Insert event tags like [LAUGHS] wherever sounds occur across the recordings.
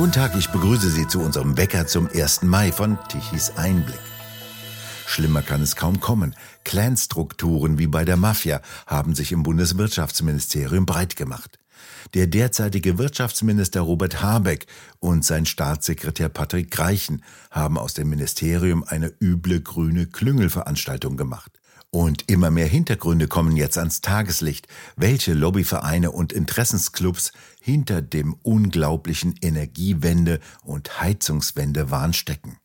Guten Tag, ich begrüße Sie zu unserem Wecker zum 1. Mai von Tichys Einblick. Schlimmer kann es kaum kommen. Clanstrukturen wie bei der Mafia haben sich im Bundeswirtschaftsministerium breit gemacht. Der derzeitige Wirtschaftsminister Robert Habeck und sein Staatssekretär Patrick Greichen haben aus dem Ministerium eine üble grüne Klüngelveranstaltung gemacht. Und immer mehr Hintergründe kommen jetzt ans Tageslicht, welche Lobbyvereine und Interessensclubs hinter dem unglaublichen Energiewende- und Heizungswendewahn stecken.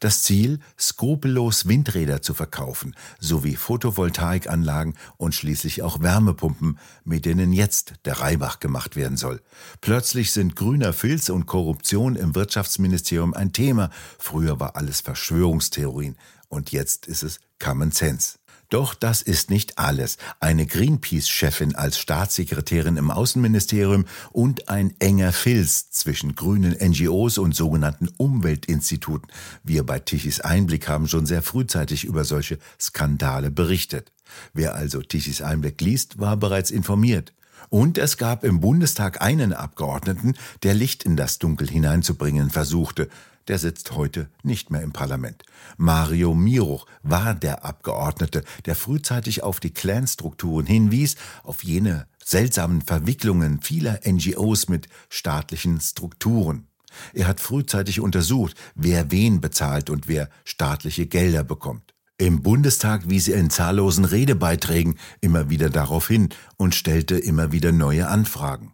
Das Ziel, skrupellos Windräder zu verkaufen, sowie Photovoltaikanlagen und schließlich auch Wärmepumpen, mit denen jetzt der Reibach gemacht werden soll. Plötzlich sind grüner Filz und Korruption im Wirtschaftsministerium ein Thema. Früher war alles Verschwörungstheorien und jetzt ist es Common Sense. Doch das ist nicht alles. Eine Greenpeace-Chefin als Staatssekretärin im Außenministerium und ein enger Filz zwischen grünen NGOs und sogenannten Umweltinstituten. Wir bei Tichys Einblick haben schon sehr frühzeitig über solche Skandale berichtet. Wer also Tichys Einblick liest, war bereits informiert. Und es gab im Bundestag einen Abgeordneten, der Licht in das Dunkel hineinzubringen versuchte der sitzt heute nicht mehr im Parlament. Mario Miruch war der Abgeordnete, der frühzeitig auf die Clanstrukturen hinwies, auf jene seltsamen Verwicklungen vieler NGOs mit staatlichen Strukturen. Er hat frühzeitig untersucht, wer wen bezahlt und wer staatliche Gelder bekommt. Im Bundestag wies er in zahllosen Redebeiträgen immer wieder darauf hin und stellte immer wieder neue Anfragen.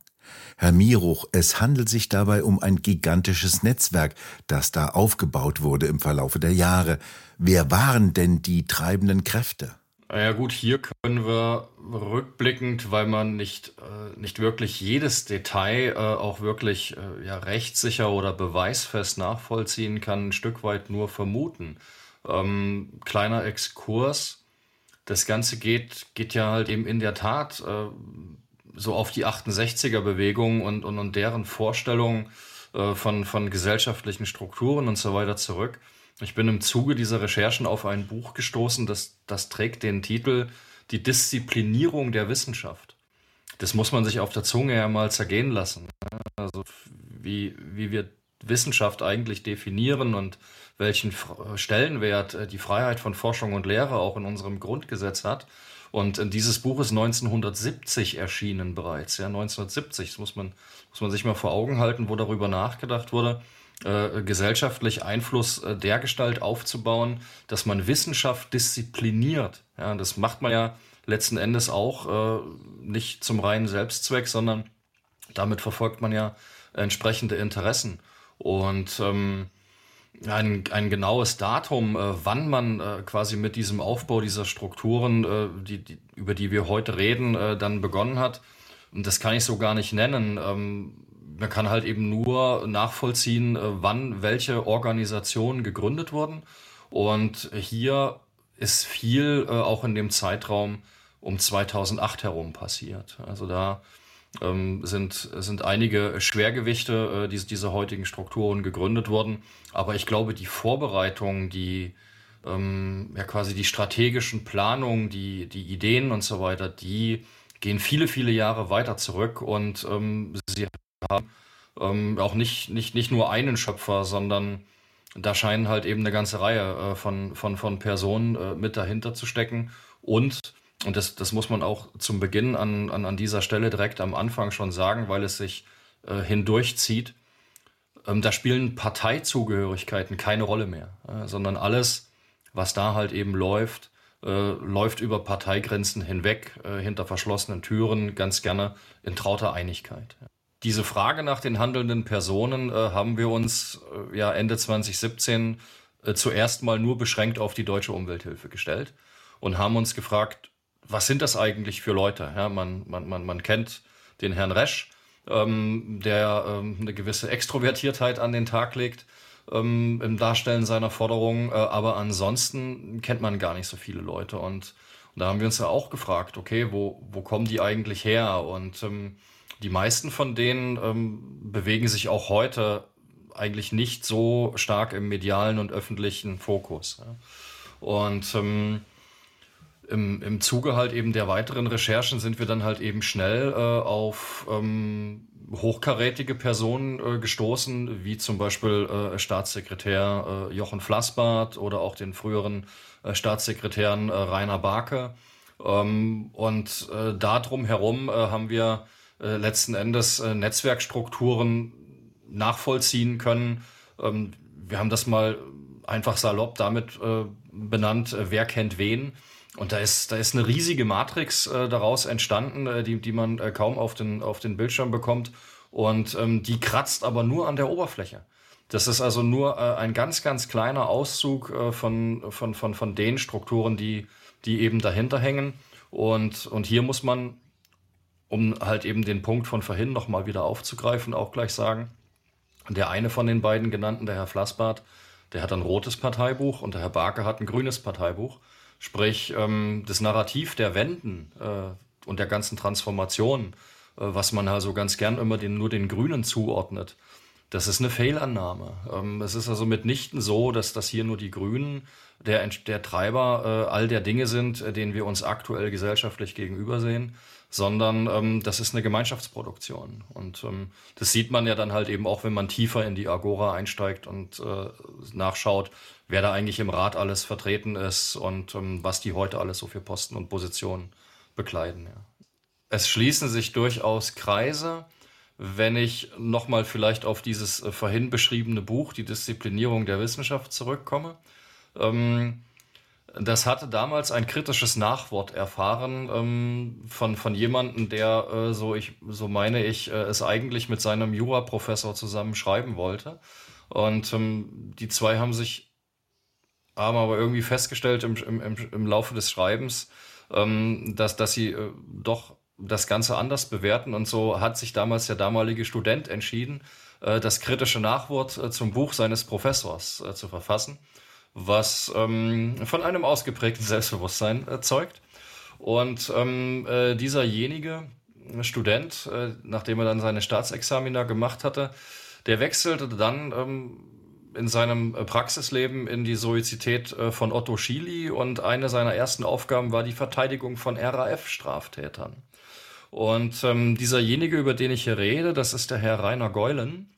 Herr Miruch, es handelt sich dabei um ein gigantisches Netzwerk, das da aufgebaut wurde im Verlaufe der Jahre. Wer waren denn die treibenden Kräfte? Ja gut, hier können wir rückblickend, weil man nicht, äh, nicht wirklich jedes Detail äh, auch wirklich äh, ja, rechtssicher oder beweisfest nachvollziehen kann, ein Stück weit nur vermuten. Ähm, kleiner Exkurs. Das Ganze geht, geht ja halt eben in der Tat äh, so auf die 68er Bewegung und, und, und deren Vorstellungen äh, von, von gesellschaftlichen Strukturen und so weiter zurück. Ich bin im Zuge dieser Recherchen auf ein Buch gestoßen, das, das trägt den Titel Die Disziplinierung der Wissenschaft. Das muss man sich auf der Zunge ja mal zergehen lassen. Also wie, wie wir Wissenschaft eigentlich definieren und welchen Stellenwert äh, die Freiheit von Forschung und Lehre auch in unserem Grundgesetz hat. Und äh, dieses Buch ist 1970 erschienen bereits. Ja, 1970, das muss man, muss man sich mal vor Augen halten, wo darüber nachgedacht wurde, äh, gesellschaftlich Einfluss äh, dergestalt aufzubauen, dass man Wissenschaft diszipliniert. Ja, das macht man ja letzten Endes auch äh, nicht zum reinen Selbstzweck, sondern damit verfolgt man ja entsprechende Interessen. Und ähm, ein, ein genaues Datum, äh, wann man äh, quasi mit diesem Aufbau dieser Strukturen, äh, die, die, über die wir heute reden, äh, dann begonnen hat. Und das kann ich so gar nicht nennen. Ähm, man kann halt eben nur nachvollziehen, äh, wann welche Organisationen gegründet wurden. Und hier ist viel äh, auch in dem Zeitraum um 2008 herum passiert. Also da ähm, sind, sind einige Schwergewichte äh, diese, dieser heutigen Strukturen gegründet worden. Aber ich glaube, die Vorbereitung, die ähm, ja quasi die strategischen Planungen, die, die Ideen und so weiter, die gehen viele, viele Jahre weiter zurück und ähm, sie haben ähm, auch nicht, nicht, nicht nur einen Schöpfer, sondern da scheinen halt eben eine ganze Reihe äh, von, von, von Personen äh, mit dahinter zu stecken. Und und das, das muss man auch zum Beginn an, an, an dieser Stelle direkt am Anfang schon sagen, weil es sich äh, hindurchzieht. Ähm, da spielen Parteizugehörigkeiten keine Rolle mehr, äh, sondern alles, was da halt eben läuft, äh, läuft über Parteigrenzen hinweg, äh, hinter verschlossenen Türen, ganz gerne in trauter Einigkeit. Diese Frage nach den handelnden Personen äh, haben wir uns äh, ja Ende 2017 zuerst mal nur beschränkt auf die deutsche Umwelthilfe gestellt und haben uns gefragt, was sind das eigentlich für Leute? Ja, man, man, man, man kennt den Herrn Resch, ähm, der ähm, eine gewisse Extrovertiertheit an den Tag legt ähm, im Darstellen seiner Forderungen, äh, aber ansonsten kennt man gar nicht so viele Leute. Und, und, da haben wir uns ja auch gefragt, okay, wo, wo kommen die eigentlich her? Und ähm, die meisten von denen ähm, bewegen sich auch heute eigentlich nicht so stark im medialen und öffentlichen Fokus. Ja. Und ähm, im, im Zuge halt eben der weiteren Recherchen sind wir dann halt eben schnell äh, auf ähm, hochkarätige Personen äh, gestoßen, wie zum Beispiel äh, Staatssekretär äh, Jochen Flassbart oder auch den früheren äh, Staatssekretären äh, Rainer Barke. Ähm, und äh, darum herum haben wir letzten Endes Netzwerkstrukturen nachvollziehen können. Ähm, wir haben das mal einfach salopp damit benannt, wer kennt wen. Und da ist, da ist eine riesige Matrix äh, daraus entstanden, äh, die, die man äh, kaum auf den, auf den Bildschirm bekommt. Und ähm, die kratzt aber nur an der Oberfläche. Das ist also nur äh, ein ganz, ganz kleiner Auszug äh, von, von, von, von den Strukturen, die, die eben dahinter hängen. Und, und hier muss man, um halt eben den Punkt von vorhin nochmal wieder aufzugreifen, auch gleich sagen, der eine von den beiden genannten, der Herr Flassbart, der hat ein rotes Parteibuch und der Herr Barke hat ein grünes Parteibuch. Sprich, ähm, das Narrativ der Wenden äh, und der ganzen Transformation, äh, was man also ganz gern immer den, nur den Grünen zuordnet, das ist eine Fehlannahme. Ähm, es ist also mitnichten so, dass das hier nur die Grünen der, der Treiber äh, all der Dinge sind, äh, denen wir uns aktuell gesellschaftlich gegenübersehen, sondern ähm, das ist eine Gemeinschaftsproduktion. Und ähm, das sieht man ja dann halt eben auch, wenn man tiefer in die Agora einsteigt und äh, nachschaut, wer da eigentlich im Rat alles vertreten ist und ähm, was die heute alles so für Posten und Positionen bekleiden. Ja. Es schließen sich durchaus Kreise. Wenn ich nochmal vielleicht auf dieses äh, vorhin beschriebene Buch, die Disziplinierung der Wissenschaft, zurückkomme. Ähm, das hatte damals ein kritisches Nachwort erfahren ähm, von, von jemandem, der, äh, so, ich, so meine ich, äh, es eigentlich mit seinem Juraprofessor zusammen schreiben wollte. Und ähm, die zwei haben sich, haben aber irgendwie festgestellt im, im, im Laufe des Schreibens, ähm, dass, dass sie äh, doch das Ganze anders bewerten. Und so hat sich damals der damalige Student entschieden, äh, das kritische Nachwort äh, zum Buch seines Professors äh, zu verfassen was ähm, von einem ausgeprägten Selbstbewusstsein äh, zeugt. Und ähm, äh, dieserjenige Student, äh, nachdem er dann seine Staatsexamina gemacht hatte, der wechselte dann ähm, in seinem Praxisleben in die Soizität äh, von Otto Schily und eine seiner ersten Aufgaben war die Verteidigung von RAF-Straftätern. Und ähm, dieserjenige, über den ich hier rede, das ist der Herr Rainer Geulen.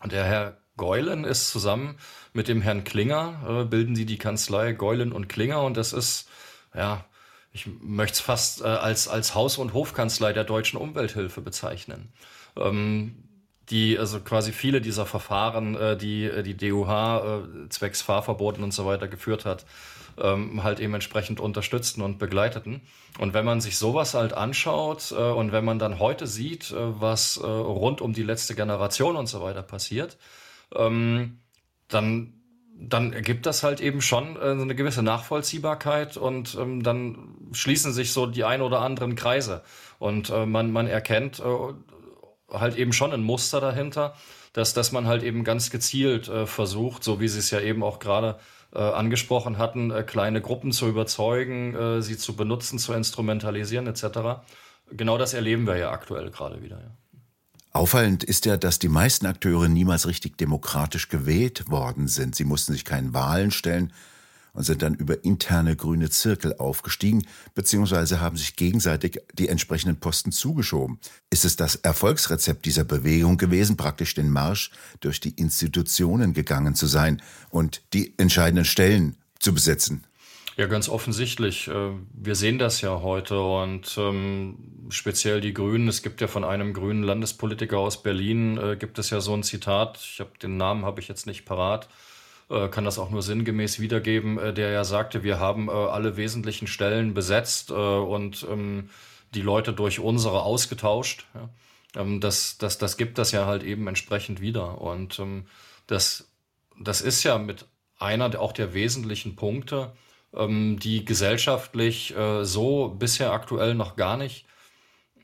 Und der Herr Geulen ist zusammen mit dem Herrn Klinger, äh, bilden sie die Kanzlei Geulen und Klinger und das ist, ja, ich möchte es fast äh, als, als Haus- und Hofkanzlei der deutschen Umwelthilfe bezeichnen. Ähm, die also quasi viele dieser Verfahren, äh, die äh, die DUH äh, zwecks Fahrverboten und so weiter geführt hat, ähm, halt eben entsprechend unterstützten und begleiteten. Und wenn man sich sowas halt anschaut äh, und wenn man dann heute sieht, äh, was äh, rund um die letzte Generation und so weiter passiert, ähm, dann dann ergibt das halt eben schon äh, eine gewisse Nachvollziehbarkeit und ähm, dann schließen sich so die ein oder anderen Kreise und äh, man man erkennt äh, halt eben schon ein Muster dahinter, dass dass man halt eben ganz gezielt äh, versucht, so wie sie es ja eben auch gerade äh, angesprochen hatten, äh, kleine Gruppen zu überzeugen, äh, sie zu benutzen, zu instrumentalisieren etc. Genau das erleben wir ja aktuell gerade wieder. Ja. Auffallend ist ja, dass die meisten Akteure niemals richtig demokratisch gewählt worden sind. Sie mussten sich keinen Wahlen stellen und sind dann über interne grüne Zirkel aufgestiegen, beziehungsweise haben sich gegenseitig die entsprechenden Posten zugeschoben. Ist es das Erfolgsrezept dieser Bewegung gewesen, praktisch den Marsch durch die Institutionen gegangen zu sein und die entscheidenden Stellen zu besetzen? Ja, ganz offensichtlich. Äh, wir sehen das ja heute und ähm, speziell die Grünen. Es gibt ja von einem grünen Landespolitiker aus Berlin äh, gibt es ja so ein Zitat. Ich habe den Namen habe ich jetzt nicht parat, äh, kann das auch nur sinngemäß wiedergeben, der ja sagte, wir haben alle wesentlichen Stellen besetzt und ähm, die Leute durch unsere ausgetauscht. Ähm, das, das, das gibt das ja halt eben entsprechend wieder und das, das ist ja mit einer auch der wesentlichen Punkte ähm, die gesellschaftlich äh, so bisher aktuell noch gar nicht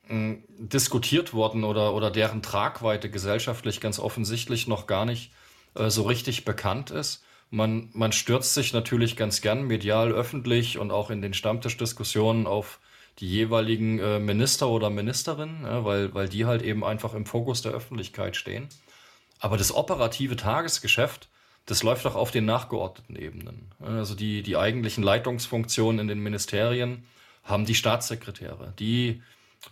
äh, diskutiert worden oder, oder deren Tragweite gesellschaftlich ganz offensichtlich noch gar nicht äh, so richtig bekannt ist. Man, man stürzt sich natürlich ganz gern medial, öffentlich und auch in den Stammtischdiskussionen auf die jeweiligen äh, Minister oder Ministerinnen, ja, weil, weil die halt eben einfach im Fokus der Öffentlichkeit stehen. Aber das operative Tagesgeschäft das läuft auch auf den nachgeordneten Ebenen. Also die, die eigentlichen Leitungsfunktionen in den Ministerien haben die Staatssekretäre. Die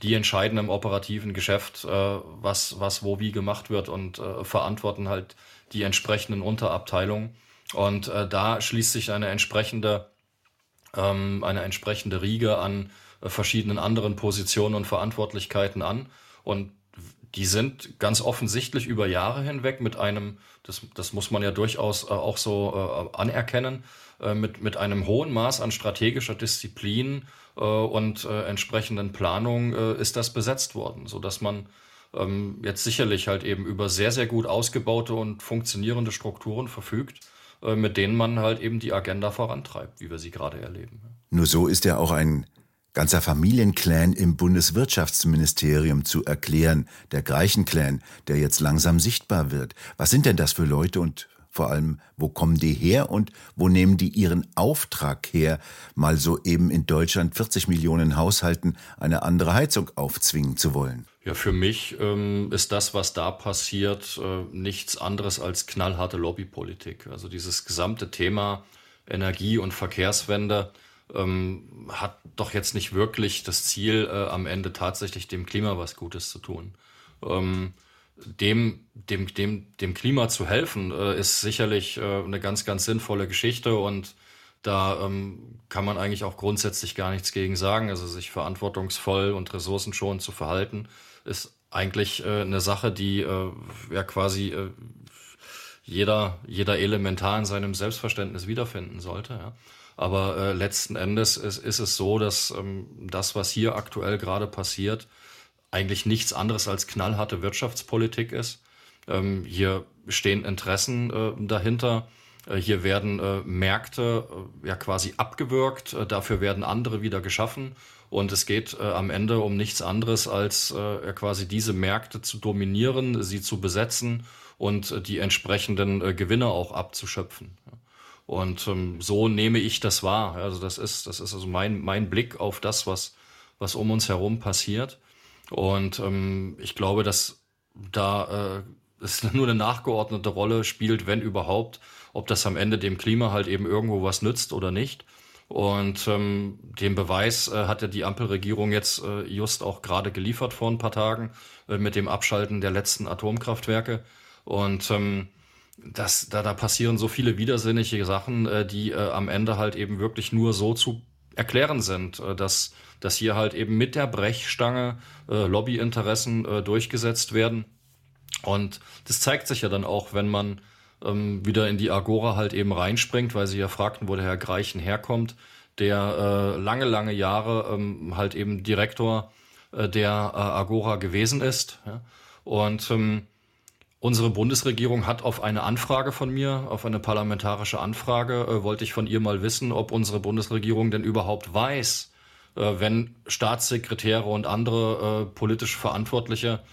die entscheiden im operativen Geschäft, äh, was, was wo wie gemacht wird und äh, verantworten halt die entsprechenden Unterabteilungen. Und äh, da schließt sich eine entsprechende, ähm, eine entsprechende Riege an äh, verschiedenen anderen Positionen und Verantwortlichkeiten an. Und die sind ganz offensichtlich über Jahre hinweg mit einem, das, das muss man ja durchaus äh, auch so äh, anerkennen, äh, mit, mit einem hohen Maß an strategischer Disziplin äh, und äh, entsprechenden Planung äh, ist das besetzt worden, so dass man ähm, jetzt sicherlich halt eben über sehr, sehr gut ausgebaute und funktionierende Strukturen verfügt, mit denen man halt eben die Agenda vorantreibt, wie wir sie gerade erleben. Nur so ist ja auch ein ganzer Familienclan im Bundeswirtschaftsministerium zu erklären, der Greichen-Clan, der jetzt langsam sichtbar wird. Was sind denn das für Leute und vor allem, wo kommen die her und wo nehmen die ihren Auftrag her, mal so eben in Deutschland 40 Millionen Haushalten eine andere Heizung aufzwingen zu wollen? Ja, für mich ähm, ist das, was da passiert, äh, nichts anderes als knallharte Lobbypolitik. Also dieses gesamte Thema Energie- und Verkehrswende ähm, hat doch jetzt nicht wirklich das Ziel, äh, am Ende tatsächlich dem Klima was Gutes zu tun. Ähm, dem, dem, dem, dem Klima zu helfen, äh, ist sicherlich äh, eine ganz, ganz sinnvolle Geschichte und da ähm, kann man eigentlich auch grundsätzlich gar nichts gegen sagen. Also sich verantwortungsvoll und ressourcenschonend zu verhalten, ist eigentlich äh, eine Sache, die äh, ja quasi äh, jeder, jeder elementar in seinem Selbstverständnis wiederfinden sollte. Ja. Aber äh, letzten Endes ist, ist es so, dass ähm, das, was hier aktuell gerade passiert, eigentlich nichts anderes als knallharte Wirtschaftspolitik ist. Ähm, hier stehen Interessen äh, dahinter. Äh, hier werden äh, Märkte äh, ja quasi abgewürgt, äh, dafür werden andere wieder geschaffen. Und es geht äh, am Ende um nichts anderes, als quasi diese Märkte zu dominieren, sie zu besetzen und die entsprechenden Gewinne auch abzuschöpfen. Und ähm, so nehme ich das wahr. Also das ist, das ist also mein, mein Blick auf das, was, was um uns herum passiert. Und ähm, ich glaube, dass da äh, [LAUGHS] nur eine nachgeordnete Rolle spielt, wenn überhaupt, ob das am Ende dem Klima halt eben irgendwo was nützt oder nicht. Und ähm, den Beweis äh, hat ja die Ampelregierung jetzt äh, just auch gerade geliefert vor ein paar Tagen äh, mit dem Abschalten der letzten Atomkraftwerke. Und ähm, das, da, da passieren so viele widersinnige Sachen, äh, die äh, am Ende halt eben wirklich nur so zu erklären sind, äh, dass dass hier halt eben mit der Brechstange äh, Lobbyinteressen äh, durchgesetzt werden. Und das zeigt sich ja dann auch, wenn man ähm, wieder in die Agora halt eben reinspringt, weil sie ja fragten, wo der Herr Greichen herkommt, der äh, lange, lange Jahre ähm, halt eben Direktor äh, der äh, Agora gewesen ist. Ja? Und ähm, Unsere Bundesregierung hat auf eine Anfrage von mir, auf eine parlamentarische Anfrage, äh, wollte ich von ihr mal wissen, ob unsere Bundesregierung denn überhaupt weiß, äh, wenn Staatssekretäre und andere äh, politisch verantwortliche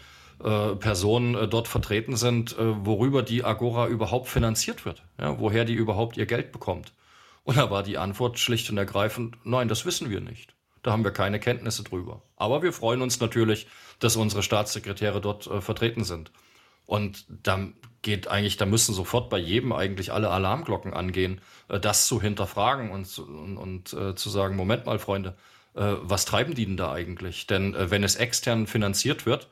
äh, Personen äh, dort vertreten sind, äh, worüber die Agora überhaupt finanziert wird, ja, woher die überhaupt ihr Geld bekommt. Und da war die Antwort schlicht und ergreifend, nein, das wissen wir nicht. Da haben wir keine Kenntnisse drüber. Aber wir freuen uns natürlich, dass unsere Staatssekretäre dort vertreten sind. Und da geht eigentlich, da müssen sofort bei jedem eigentlich alle Alarmglocken angehen, äh, das zu hinterfragen und, und, und äh, zu sagen, Moment mal, Freunde, äh, was treiben die denn da eigentlich? Denn wenn es extern finanziert wird,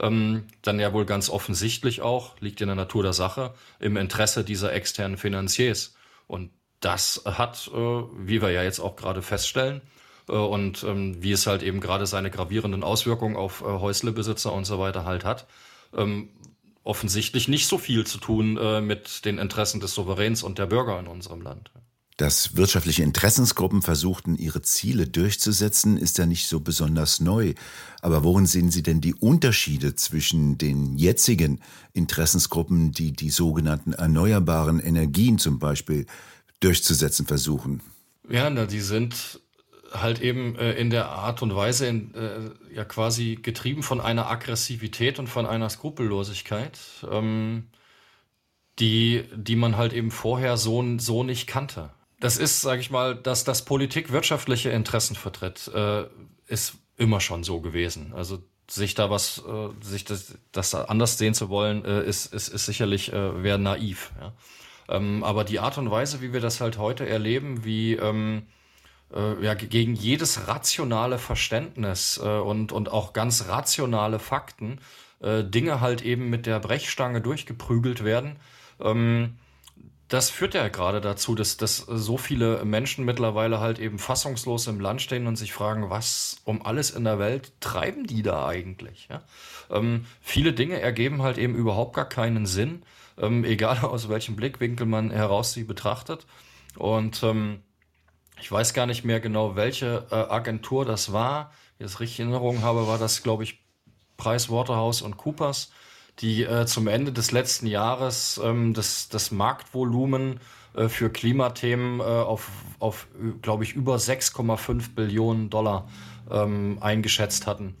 ähm, dann ja wohl ganz offensichtlich auch, liegt in der Natur der Sache, im Interesse dieser externen Finanziers. Und das hat, wie wir ja jetzt auch gerade feststellen, und ähm, wie es halt eben gerade seine gravierenden Auswirkungen auf Häuslebesitzer und so weiter halt hat, ähm, offensichtlich nicht so viel zu tun äh, mit den Interessen des Souveräns und der Bürger in unserem Land. Dass wirtschaftliche Interessensgruppen versuchten, ihre Ziele durchzusetzen, ist ja nicht so besonders neu. Aber worin sehen Sie denn die Unterschiede zwischen den jetzigen Interessensgruppen, die die sogenannten erneuerbaren Energien zum Beispiel durchzusetzen versuchen? Ja, na, die sind halt eben äh, in der Art und Weise in, äh, ja quasi getrieben von einer Aggressivität und von einer Skrupellosigkeit, ähm, die, die man halt eben vorher so, so nicht kannte das ist, sage ich mal, dass das Politik wirtschaftliche Interessen vertritt, äh, ist immer schon so gewesen. Also sich da was, äh, sich das, das anders sehen zu wollen, äh, ist, ist, ist sicherlich äh, wäre naiv. Ja? Ähm, aber die Art und Weise, wie wir das halt heute erleben, wie ähm, äh, ja, gegen jedes rationale Verständnis äh, und, und auch ganz rationale Fakten äh, Dinge halt eben mit der Brechstange durchgeprügelt werden. Ähm, das führt ja gerade dazu, dass, dass so viele Menschen mittlerweile halt eben fassungslos im Land stehen und sich fragen, was um alles in der Welt treiben die da eigentlich? Ja? Ähm, viele Dinge ergeben halt eben überhaupt gar keinen Sinn, ähm, egal [LAUGHS] aus welchem Blickwinkel man heraus sie betrachtet. Und ähm, ich weiß gar nicht mehr genau, welche äh, Agentur das war. Wenn ich das richtig in Erinnerung habe, war das, glaube ich, Price Waterhouse und Coopers, die äh, zum Ende des letzten Jahres ähm, das, das Marktvolumen äh, für Klimathemen äh, auf, auf glaube ich, über 6,5 Billionen Dollar ähm, eingeschätzt hatten.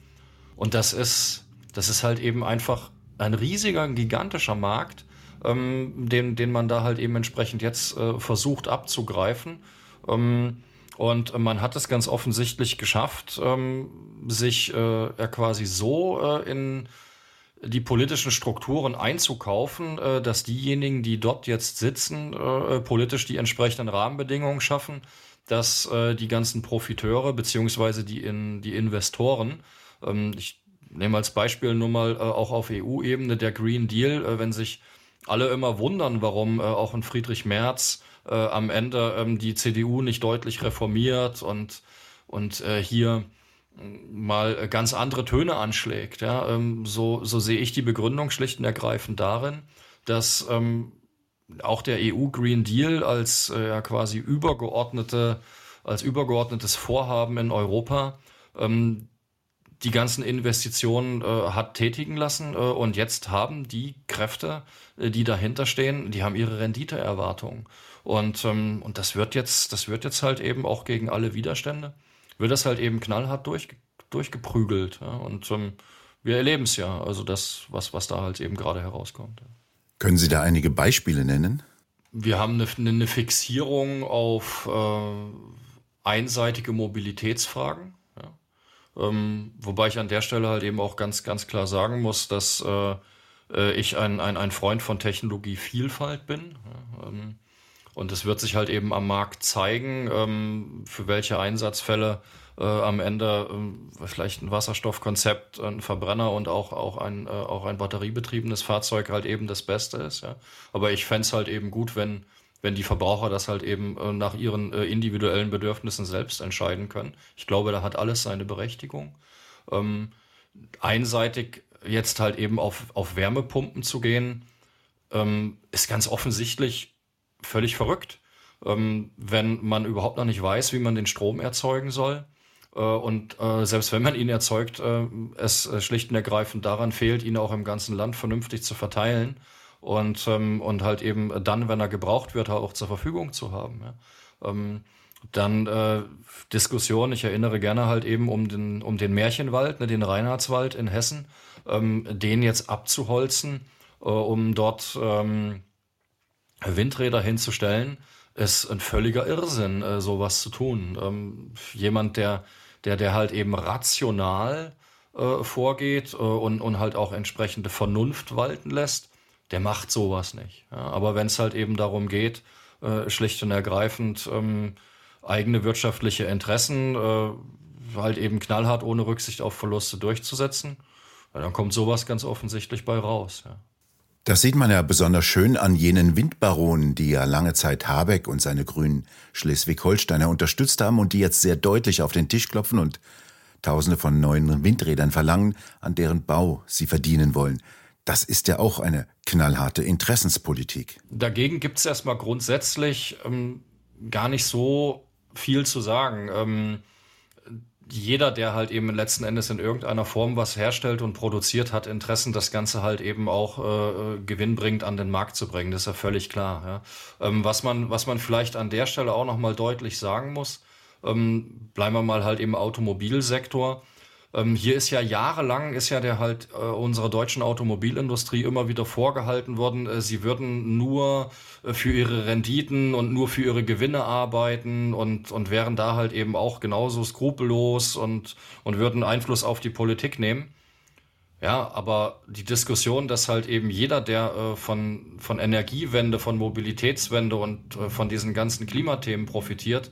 Und das ist, das ist halt eben einfach ein riesiger, gigantischer Markt, ähm, den, den man da halt eben entsprechend jetzt äh, versucht abzugreifen. Ähm, und man hat es ganz offensichtlich geschafft, ähm, sich äh, ja quasi so äh, in die politischen Strukturen einzukaufen, äh, dass diejenigen, die dort jetzt sitzen, politisch die entsprechenden Rahmenbedingungen schaffen, dass die ganzen Profiteure beziehungsweise die, in, die Investoren, ähm, ich nehme als Beispiel nur mal auch auf EU-Ebene der Green Deal, wenn sich alle immer wundern, warum auch ein Friedrich Merz äh, am Ende ähm, die CDU nicht deutlich reformiert und, und äh, hier mal ganz andere Töne anschlägt. Ja? Ähm, so, so sehe ich die Begründung schlicht und ergreifend darin, dass ähm, auch der EU Green Deal als äh, quasi übergeordnete, als übergeordnetes Vorhaben in Europa ähm, die ganzen Investitionen äh, hat tätigen lassen äh, und jetzt haben die Kräfte, äh, die dahinter stehen, die haben ihre Renditeerwartungen. Und, ähm, und das wird jetzt, das wird jetzt halt eben auch gegen alle Widerstände, wird das halt eben knallhart durch, durchgeprügelt. Ja? Und ähm, wir erleben es ja, also das, was, was da halt eben gerade herauskommt. Können Sie da einige Beispiele nennen? Wir haben eine, eine Fixierung auf äh, einseitige Mobilitätsfragen. Ja? Ähm, wobei ich an der Stelle halt eben auch ganz, ganz klar sagen muss, dass äh, äh ich ein, ein, ein Freund von Technologievielfalt bin. Ja? Ähm, und es wird sich halt eben am Markt zeigen, ähm, für welche Einsatzfälle äh, am Ende äh, vielleicht ein Wasserstoffkonzept, ein Verbrenner und auch, auch, ein, äh, auch ein batteriebetriebenes Fahrzeug halt eben das Beste ist. Ja. Aber ich fände es halt eben gut, wenn, wenn die Verbraucher das halt eben äh, nach ihren äh, individuellen Bedürfnissen selbst entscheiden können. Ich glaube, da hat alles seine Berechtigung. Ähm, einseitig jetzt halt eben auf, auf Wärmepumpen zu gehen, ähm, ist ganz offensichtlich völlig verrückt, ähm, wenn man überhaupt noch nicht weiß, wie man den Strom erzeugen soll. Äh, und äh, selbst wenn man ihn erzeugt, äh, es äh, schlicht und ergreifend daran fehlt, ihn auch im ganzen Land vernünftig zu verteilen und, ähm, und halt eben dann, wenn er gebraucht wird, auch zur Verfügung zu haben. Ja. Ähm, dann äh, Diskussion, ich erinnere gerne halt eben um den, um den Märchenwald, ne, den Reinhardswald in Hessen, ähm, den jetzt abzuholzen, äh, um dort ähm, Windräder hinzustellen, ist ein völliger Irrsinn, äh, sowas zu tun. Ähm, jemand, der, der, der halt eben rational äh, vorgeht äh, und, und halt auch entsprechende Vernunft walten lässt, der macht sowas nicht. Ja? Aber wenn es halt eben darum geht, äh, schlicht und ergreifend ähm, eigene wirtschaftliche Interessen äh, halt eben knallhart ohne Rücksicht auf Verluste durchzusetzen, dann kommt sowas ganz offensichtlich bei raus. Ja. Das sieht man ja besonders schön an jenen Windbaronen, die ja lange Zeit Habeck und seine grünen Schleswig-Holsteiner unterstützt haben und die jetzt sehr deutlich auf den Tisch klopfen und Tausende von neuen Windrädern verlangen, an deren Bau sie verdienen wollen. Das ist ja auch eine knallharte Interessenspolitik. Dagegen gibt es erstmal grundsätzlich ähm, gar nicht so viel zu sagen. Ähm, jeder, der halt eben letzten Endes in irgendeiner Form was herstellt und produziert, hat Interessen, das Ganze halt eben auch äh, gewinnbringend an den Markt zu bringen. Das ist ja völlig klar. Ja. Ähm, was man, was man vielleicht an der Stelle auch nochmal deutlich sagen muss, ähm, bleiben wir mal halt im Automobilsektor. Ähm, hier ist ja jahrelang ist ja der halt äh, unserer deutschen Automobilindustrie immer wieder vorgehalten worden, äh, sie würden nur äh, für ihre Renditen und nur für ihre Gewinne arbeiten und, und wären da halt eben auch genauso skrupellos und, und würden Einfluss auf die Politik nehmen. Ja, aber die Diskussion, dass halt eben jeder, der äh, von, von Energiewende, von Mobilitätswende und äh, von diesen ganzen Klimathemen profitiert,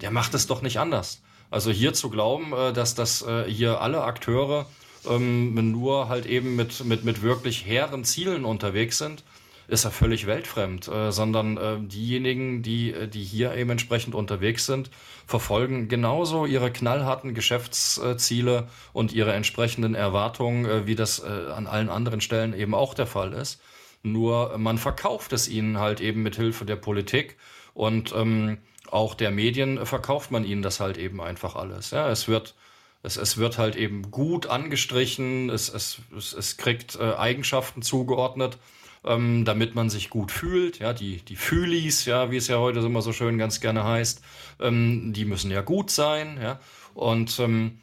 der macht es doch nicht anders. Also hier zu glauben, äh, dass, dass äh, hier alle Akteure ähm, nur halt eben mit, mit, mit wirklich hehren Zielen unterwegs sind, ist er völlig weltfremd, äh, sondern äh, diejenigen, die, äh, die hier eben entsprechend unterwegs sind, verfolgen genauso ihre knallharten Geschäftsziele und ihre entsprechenden Erwartungen, äh, wie das äh, an allen anderen Stellen eben auch der Fall ist. Nur man verkauft es ihnen halt eben mit Hilfe der Politik und ähm, auch der Medien verkauft man ihnen das halt eben einfach alles. Ja, es wird es, es wird halt eben gut angestrichen, es, es, es, es kriegt äh, Eigenschaften zugeordnet, ähm, damit man sich gut fühlt. Ja, die, die Fühlis, ja, wie es ja heute immer so schön ganz gerne heißt, ähm, die müssen ja gut sein, ja. Und, ähm,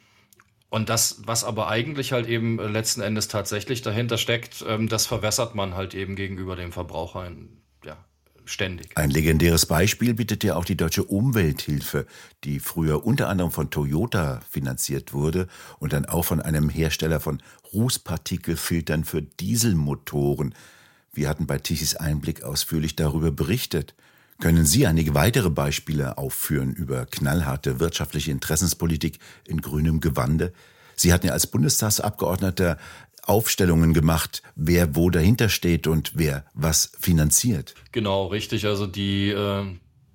und das, was aber eigentlich halt eben letzten Endes tatsächlich dahinter steckt, ähm, das verwässert man halt eben gegenüber dem Verbraucher in, ständig. Ein legendäres Beispiel bietet ja auch die deutsche Umwelthilfe, die früher unter anderem von Toyota finanziert wurde und dann auch von einem Hersteller von Rußpartikelfiltern für Dieselmotoren. Wir hatten bei Tichys Einblick ausführlich darüber berichtet. Können Sie einige weitere Beispiele aufführen über knallharte wirtschaftliche Interessenspolitik in grünem Gewande? Sie hatten ja als Bundestagsabgeordneter Aufstellungen gemacht, wer wo dahinter steht und wer was finanziert. Genau, richtig. Also die, äh,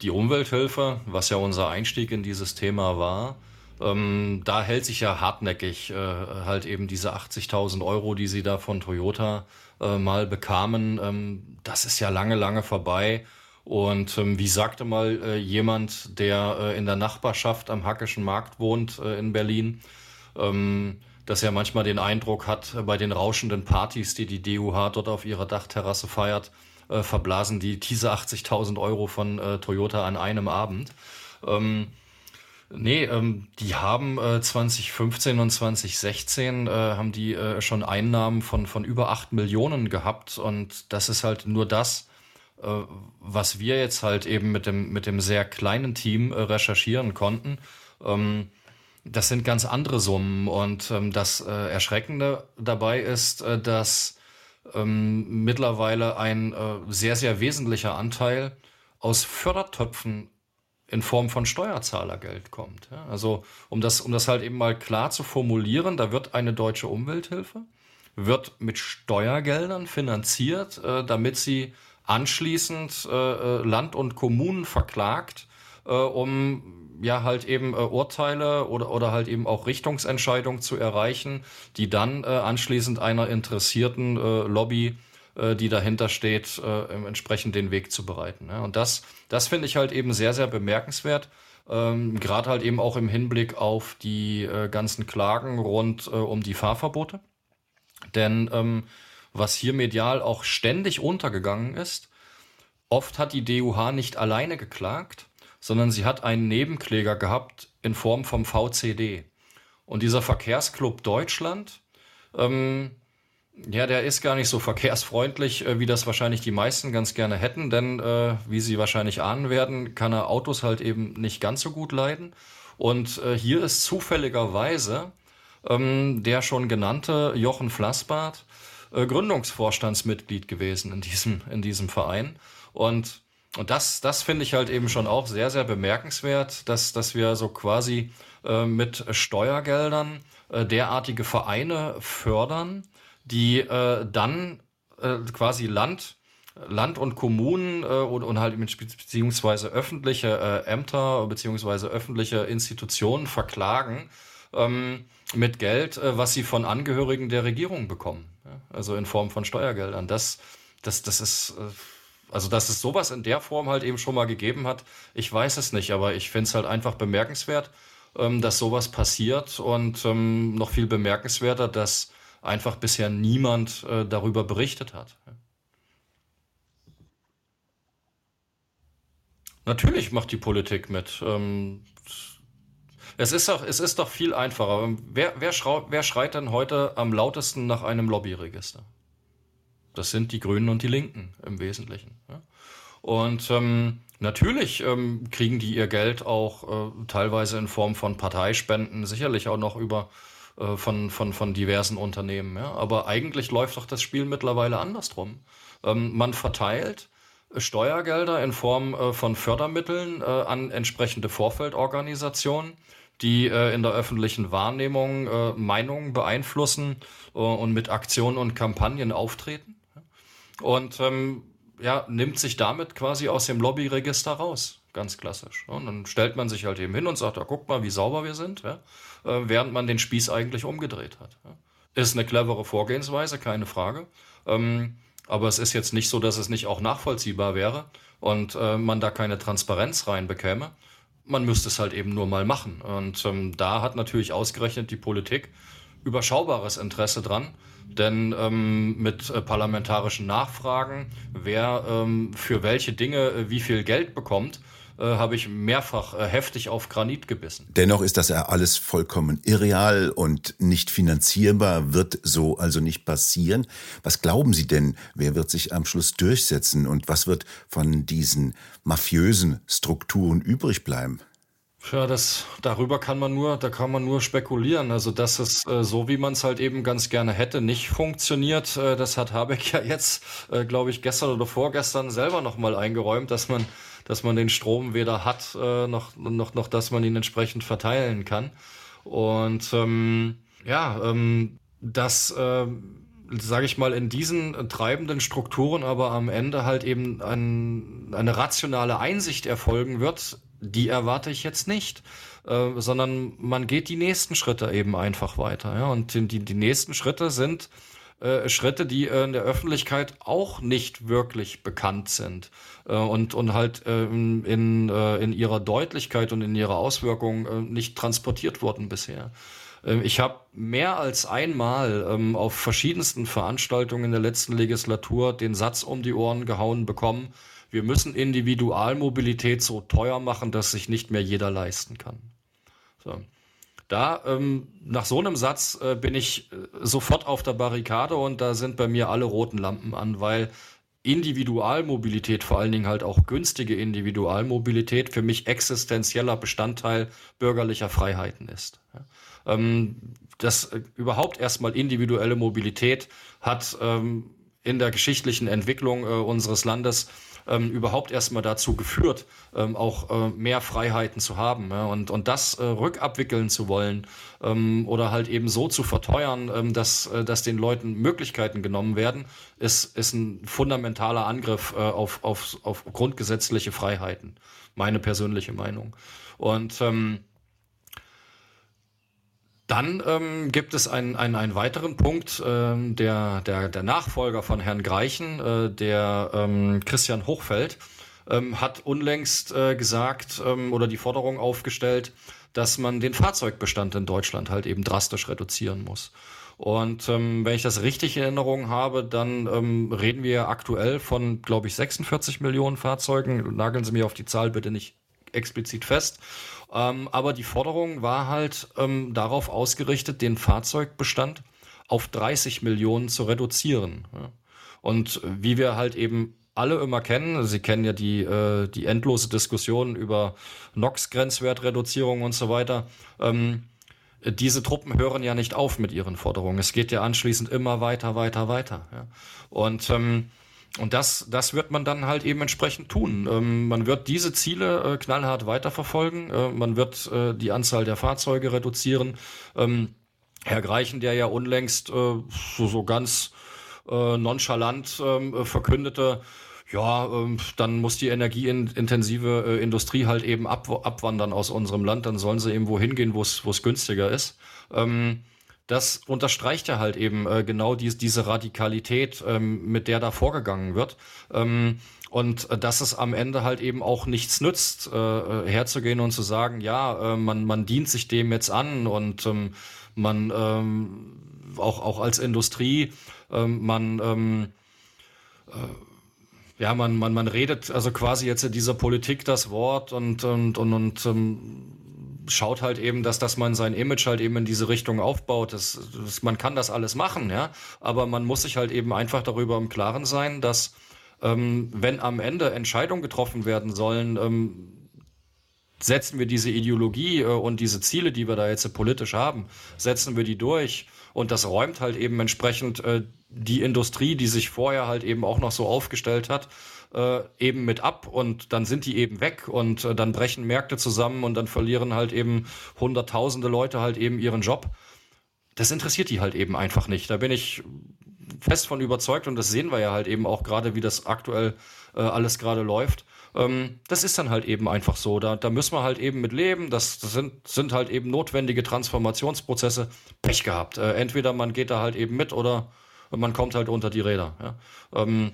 die Umwelthilfe, was ja unser Einstieg in dieses Thema war, ähm, da hält sich ja hartnäckig äh, halt eben diese 80.000 Euro, die sie da von Toyota äh, mal bekamen. Ähm, das ist ja lange, lange vorbei. Und ähm, wie sagte mal äh, jemand, der äh, in der Nachbarschaft am Hackischen Markt wohnt in Berlin, ähm, dass er manchmal den Eindruck hat, äh, bei den rauschenden Partys, die die DUH dort auf ihrer Dachterrasse feiert, äh, verblasen die diese 80.000 Euro von äh, Toyota an einem Abend. Ähm, nee, ähm, die haben äh, 2015 und 2016 äh, haben die äh, schon Einnahmen von, von über 8 Millionen gehabt und das ist halt nur das, was wir jetzt halt eben mit dem, mit dem sehr kleinen Team recherchieren konnten. Ähm, das sind ganz andere Summen. Und ähm, das äh, Erschreckende dabei ist, äh, dass ähm, mittlerweile ein äh, sehr, sehr wesentlicher Anteil aus Fördertöpfen in Form von Steuerzahlergeld kommt. Ja? Also um das, um das halt eben mal klar zu formulieren, da wird eine deutsche Umwelthilfe, wird mit Steuergeldern finanziert, äh, damit sie anschließend äh, äh Land und Kommunen verklagt, äh, um ja halt eben äh, Urteile oder, oder halt eben auch Richtungsentscheidungen zu erreichen, die dann äh, anschließend einer interessierten äh, Lobby, äh, die dahinter steht, äh, entsprechend den Weg zu bereiten. Ja. Und das, das finde ich halt eben sehr, sehr bemerkenswert. Ähm, Gerade halt eben auch im Hinblick auf die äh, ganzen Klagen rund äh, um die Fahrverbote. Denn ähm, was hier medial auch ständig untergegangen ist, oft hat die DUH nicht alleine geklagt, sondern sie hat einen Nebenkläger gehabt in Form vom VCD. Und dieser Verkehrsclub Deutschland, ähm, ja, der ist gar nicht so verkehrsfreundlich, äh, wie das wahrscheinlich die meisten ganz gerne hätten, denn äh, wie sie wahrscheinlich ahnen werden, kann er Autos halt eben nicht ganz so gut leiden. Und äh, hier ist zufälligerweise ähm, der schon genannte Jochen Flassbart äh, Gründungsvorstandsmitglied gewesen in diesem, in diesem Verein. Und und das, das finde ich halt eben schon auch sehr, sehr bemerkenswert, dass, dass wir so quasi äh, mit Steuergeldern äh, derartige Vereine fördern, die äh, dann äh, quasi Land, Land und Kommunen äh, und, und halt beziehungsweise öffentliche äh, Ämter beziehungsweise öffentliche Institutionen verklagen ähm, mit Geld, was sie von Angehörigen der Regierung bekommen. Ja? Also in Form von Steuergeldern. Das, das, das ist also, dass es sowas in der Form halt eben schon mal gegeben hat, ich weiß es nicht, aber ich finde es halt einfach bemerkenswert, ähm, dass sowas passiert und ähm, noch viel bemerkenswerter, dass einfach bisher niemand äh, darüber berichtet hat. Natürlich macht die Politik mit. Ähm, es ist doch, es ist doch viel einfacher. Wer, wer, wer schreit denn heute am lautesten nach einem Lobbyregister? Das sind die Grünen und die Linken im Wesentlichen. Ja. Und ähm, natürlich ähm, kriegen die ihr Geld auch äh, teilweise in Form von Parteispenden, sicherlich auch noch über äh, von, von, von diversen Unternehmen. Ja. Aber eigentlich läuft doch das Spiel mittlerweile andersrum. Ähm, man verteilt Steuergelder in Form äh, von Fördermitteln äh, an entsprechende Vorfeldorganisationen, die äh, in der öffentlichen Wahrnehmung äh, Meinungen beeinflussen äh, und mit Aktionen und Kampagnen auftreten. Und ähm, ja, nimmt sich damit quasi aus dem Lobbyregister raus. Ganz klassisch. Und dann stellt man sich halt eben hin und sagt, ja, guck mal, wie sauber wir sind, ja, äh, während man den Spieß eigentlich umgedreht hat. Ist eine clevere Vorgehensweise, keine Frage. Ähm, aber es ist jetzt nicht so, dass es nicht auch nachvollziehbar wäre und äh, man da keine Transparenz reinbekäme. Man müsste es halt eben nur mal machen. Und ähm, da hat natürlich ausgerechnet die Politik überschaubares Interesse dran. Denn ähm, mit äh, parlamentarischen Nachfragen, wer ähm, für welche Dinge äh, wie viel Geld bekommt, äh, habe ich mehrfach äh, heftig auf Granit gebissen. Dennoch ist das ja alles vollkommen irreal und nicht finanzierbar, wird so also nicht passieren. Was glauben Sie denn, wer wird sich am Schluss durchsetzen und was wird von diesen mafiösen Strukturen übrig bleiben? Ja, das, darüber kann man nur, da kann man nur spekulieren. Also, dass es äh, so, wie man es halt eben ganz gerne hätte, nicht funktioniert, äh, das hat Habeck [LAUGHS] ja jetzt, äh, glaube ich, gestern oder vorgestern selber nochmal eingeräumt, dass man, dass man den Strom weder hat, äh, noch, noch, noch, dass man ihn entsprechend verteilen kann. Und ähm, ja, ähm, das, äh, sage ich mal, in diesen treibenden Strukturen aber am Ende halt eben ein, eine rationale Einsicht erfolgen wird, die erwarte ich jetzt nicht. Äh, sondern man geht die nächsten Schritte eben einfach weiter. Ja? Und die, die nächsten Schritte sind äh, Schritte, die äh, in der Öffentlichkeit auch nicht wirklich bekannt sind äh, und, und halt ähm, in, äh, in ihrer Deutlichkeit und in ihrer Auswirkung äh, nicht transportiert wurden bisher. Ähm, ich habe mehr als einmal ähm, auf verschiedensten Veranstaltungen in der letzten Legislatur den Satz um die Ohren gehauen bekommen, wir müssen Individualmobilität so teuer machen, dass sich nicht mehr jeder leisten kann. So. Da, ähm, nach so einem Satz äh, bin ich äh, sofort auf der Barrikade und da sind bei mir alle roten Lampen an, weil Individualmobilität, vor allen Dingen halt auch günstige Individualmobilität, für mich existenzieller Bestandteil bürgerlicher Freiheiten ist. Ja. Ähm, das äh, überhaupt erstmal individuelle Mobilität hat ähm, in der geschichtlichen Entwicklung äh, unseres Landes ähm, überhaupt erstmal dazu geführt, ähm, auch äh, mehr Freiheiten zu haben. Ja? Und, und das äh, rückabwickeln zu wollen ähm, oder halt eben so zu verteuern, ähm, dass, äh, dass den Leuten Möglichkeiten genommen werden, ist, ist ein fundamentaler Angriff äh, auf, auf, auf grundgesetzliche Freiheiten. Meine persönliche Meinung. Und ähm, dann ähm, gibt es einen, einen, einen weiteren Punkt, ähm, der, der, der Nachfolger von Herrn Greichen, äh, der ähm, Christian Hochfeld, ähm, hat unlängst äh, gesagt ähm, oder die Forderung aufgestellt, dass man den Fahrzeugbestand in Deutschland halt eben drastisch reduzieren muss. Und ähm, wenn ich das richtig in Erinnerung habe, dann ähm, reden wir aktuell von, glaube ich, 46 Millionen Fahrzeugen. Nageln Sie mir auf die Zahl bitte nicht explizit fest. Ähm, aber die Forderung war halt ähm, darauf ausgerichtet, den Fahrzeugbestand auf 30 Millionen zu reduzieren. Und wie wir halt eben alle immer kennen, Sie kennen ja die, äh, die endlose Diskussion über NOx-Grenzwertreduzierung und so weiter. Ähm, diese Truppen hören ja nicht auf mit ihren Forderungen. Es geht ja anschließend immer weiter, weiter, weiter. Ja. Und ähm, und das, das wird man dann halt eben entsprechend tun. Ähm, man wird diese Ziele äh, knallhart weiterverfolgen. Äh, man wird äh, die Anzahl der Fahrzeuge reduzieren. Ähm, Herr Greichen, der ja unlängst äh, so, so ganz äh, nonchalant ähm, verkündete, ja, ähm, dann muss die energieintensive äh, Industrie halt eben ab, abwandern aus unserem Land. Dann sollen sie eben wohin gehen, wo es günstiger ist. Ähm, das unterstreicht ja halt eben äh, genau dies, diese Radikalität, ähm, mit der da vorgegangen wird. Ähm, und dass es am Ende halt eben auch nichts nützt, äh, äh, herzugehen und zu sagen, ja, äh, man, man dient sich dem jetzt an und ähm, man ähm, auch, auch als Industrie, ähm, man ähm, äh, ja, man, man, man redet also quasi jetzt in dieser Politik das Wort und, und, und, und ähm, schaut halt eben, dass, dass man sein Image halt eben in diese Richtung aufbaut. Das, das, man kann das alles machen, ja, aber man muss sich halt eben einfach darüber im Klaren sein, dass ähm, wenn am Ende Entscheidungen getroffen werden sollen, ähm, setzen wir diese Ideologie äh, und diese Ziele, die wir da jetzt politisch haben, setzen wir die durch. Und das räumt halt eben entsprechend äh, die Industrie, die sich vorher halt eben auch noch so aufgestellt hat, äh, eben mit ab und dann sind die eben weg und äh, dann brechen Märkte zusammen und dann verlieren halt eben hunderttausende Leute halt eben ihren Job. Das interessiert die halt eben einfach nicht. Da bin ich fest von überzeugt und das sehen wir ja halt eben auch gerade, wie das aktuell äh, alles gerade läuft. Ähm, das ist dann halt eben einfach so. Da, da müssen wir halt eben mit leben. Das, das sind, sind halt eben notwendige Transformationsprozesse. Pech gehabt. Äh, entweder man geht da halt eben mit oder man kommt halt unter die Räder. Ja. Ähm,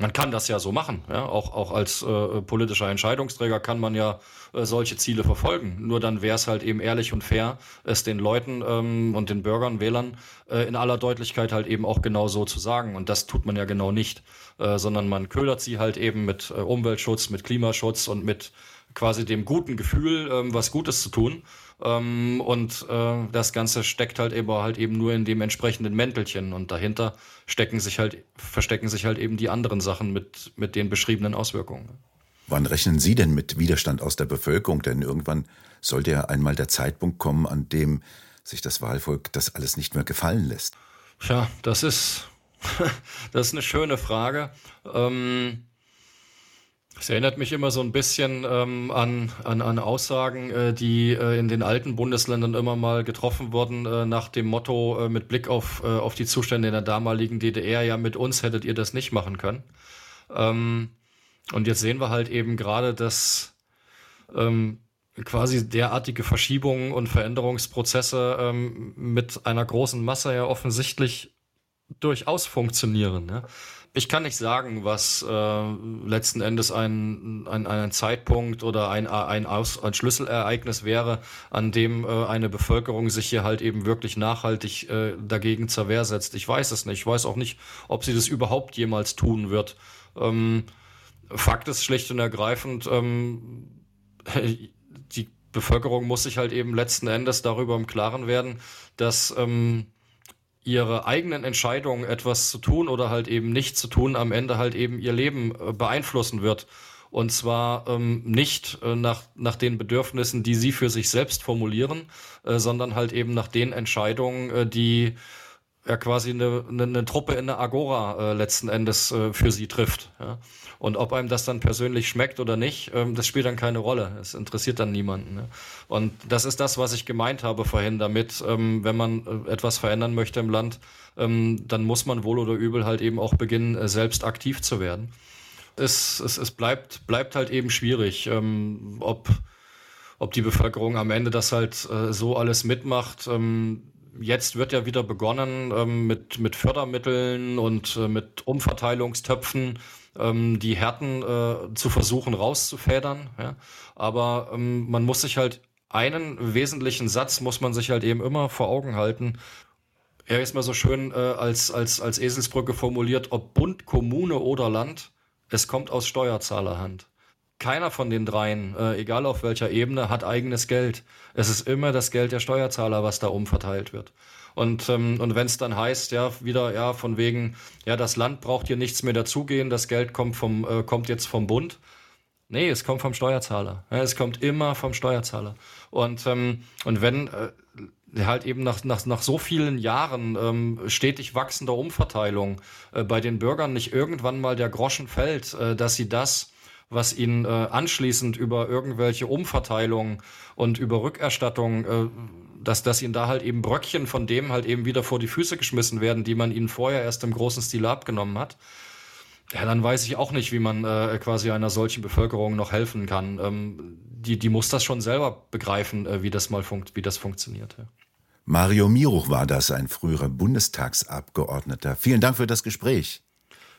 man kann das ja so machen. Ja? Auch, auch als äh, politischer Entscheidungsträger kann man ja äh, solche Ziele verfolgen. Nur dann wäre es halt eben ehrlich und fair, es den Leuten ähm, und den Bürgern, Wählern äh, in aller Deutlichkeit halt eben auch genau so zu sagen. Und das tut man ja genau nicht, äh, sondern man ködert sie halt eben mit äh, Umweltschutz, mit Klimaschutz und mit quasi dem guten Gefühl, ähm, was Gutes zu tun. Ähm, und äh, das Ganze steckt halt eben halt eben nur in dem entsprechenden Mäntelchen und dahinter stecken sich halt, verstecken sich halt eben die anderen Sachen mit, mit den beschriebenen Auswirkungen. Wann rechnen Sie denn mit Widerstand aus der Bevölkerung? Denn irgendwann sollte ja einmal der Zeitpunkt kommen, an dem sich das Wahlvolk das alles nicht mehr gefallen lässt. Tja, das ist, [LAUGHS] das ist eine schöne Frage. Ähm, es erinnert mich immer so ein bisschen ähm, an, an, an Aussagen, äh, die äh, in den alten Bundesländern immer mal getroffen wurden, äh, nach dem Motto äh, mit Blick auf, äh, auf die Zustände in der damaligen DDR, ja, mit uns hättet ihr das nicht machen können. Ähm, und jetzt sehen wir halt eben gerade, dass ähm, quasi derartige Verschiebungen und Veränderungsprozesse ähm, mit einer großen Masse ja offensichtlich durchaus funktionieren. Ja? Ich kann nicht sagen, was äh, letzten Endes ein, ein, ein Zeitpunkt oder ein, ein, Aus, ein Schlüsselereignis wäre, an dem äh, eine Bevölkerung sich hier halt eben wirklich nachhaltig äh, dagegen zur Wehr setzt. Ich weiß es nicht. Ich weiß auch nicht, ob sie das überhaupt jemals tun wird. Ähm, Fakt ist schlicht und ergreifend, ähm, die Bevölkerung muss sich halt eben letzten Endes darüber im Klaren werden, dass ähm, ihre eigenen Entscheidungen, etwas zu tun oder halt eben nicht zu tun, am Ende halt eben ihr Leben äh, beeinflussen wird. Und zwar ähm, nicht äh, nach, nach den Bedürfnissen, die sie für sich selbst formulieren, äh, sondern halt eben nach den Entscheidungen, äh, die ja quasi eine, eine, eine Truppe in der Agora äh, letzten Endes äh, für sie trifft. Ja? Und ob einem das dann persönlich schmeckt oder nicht, ähm, das spielt dann keine Rolle. Es interessiert dann niemanden. Ne? Und das ist das, was ich gemeint habe vorhin damit, ähm, wenn man äh, etwas verändern möchte im Land, ähm, dann muss man wohl oder übel halt eben auch beginnen, äh, selbst aktiv zu werden. Es, es, es bleibt, bleibt halt eben schwierig, ähm, ob, ob die Bevölkerung am Ende das halt äh, so alles mitmacht. Ähm, jetzt wird ja wieder begonnen ähm, mit, mit Fördermitteln und äh, mit Umverteilungstöpfen ähm, die Härten äh, zu versuchen rauszufedern. Ja? Aber ähm, man muss sich halt einen wesentlichen Satz muss man sich halt eben immer vor Augen halten. Er ist mal so schön äh, als, als, als Eselsbrücke formuliert, ob Bund, Kommune oder Land, es kommt aus Steuerzahlerhand. Keiner von den dreien, äh, egal auf welcher Ebene, hat eigenes Geld. Es ist immer das Geld der Steuerzahler, was da umverteilt wird. Und, ähm, und wenn es dann heißt, ja, wieder, ja, von wegen, ja, das Land braucht hier nichts mehr dazugehen, das Geld kommt vom, äh, kommt jetzt vom Bund. Nee, es kommt vom Steuerzahler. Ja, es kommt immer vom Steuerzahler. Und, ähm, und wenn äh, halt eben nach, nach, nach so vielen Jahren ähm, stetig wachsender Umverteilung äh, bei den Bürgern nicht irgendwann mal der Groschen fällt, äh, dass sie das, was ihnen äh, anschließend über irgendwelche Umverteilungen und über Rückerstattung äh, dass, dass ihnen da halt eben Bröckchen von dem halt eben wieder vor die Füße geschmissen werden, die man ihnen vorher erst im großen Stil abgenommen hat. Ja, dann weiß ich auch nicht, wie man äh, quasi einer solchen Bevölkerung noch helfen kann. Ähm, die, die muss das schon selber begreifen, äh, wie das mal funkt, wie das funktioniert. Ja. Mario Miruch war das, ein früherer Bundestagsabgeordneter. Vielen Dank für das Gespräch.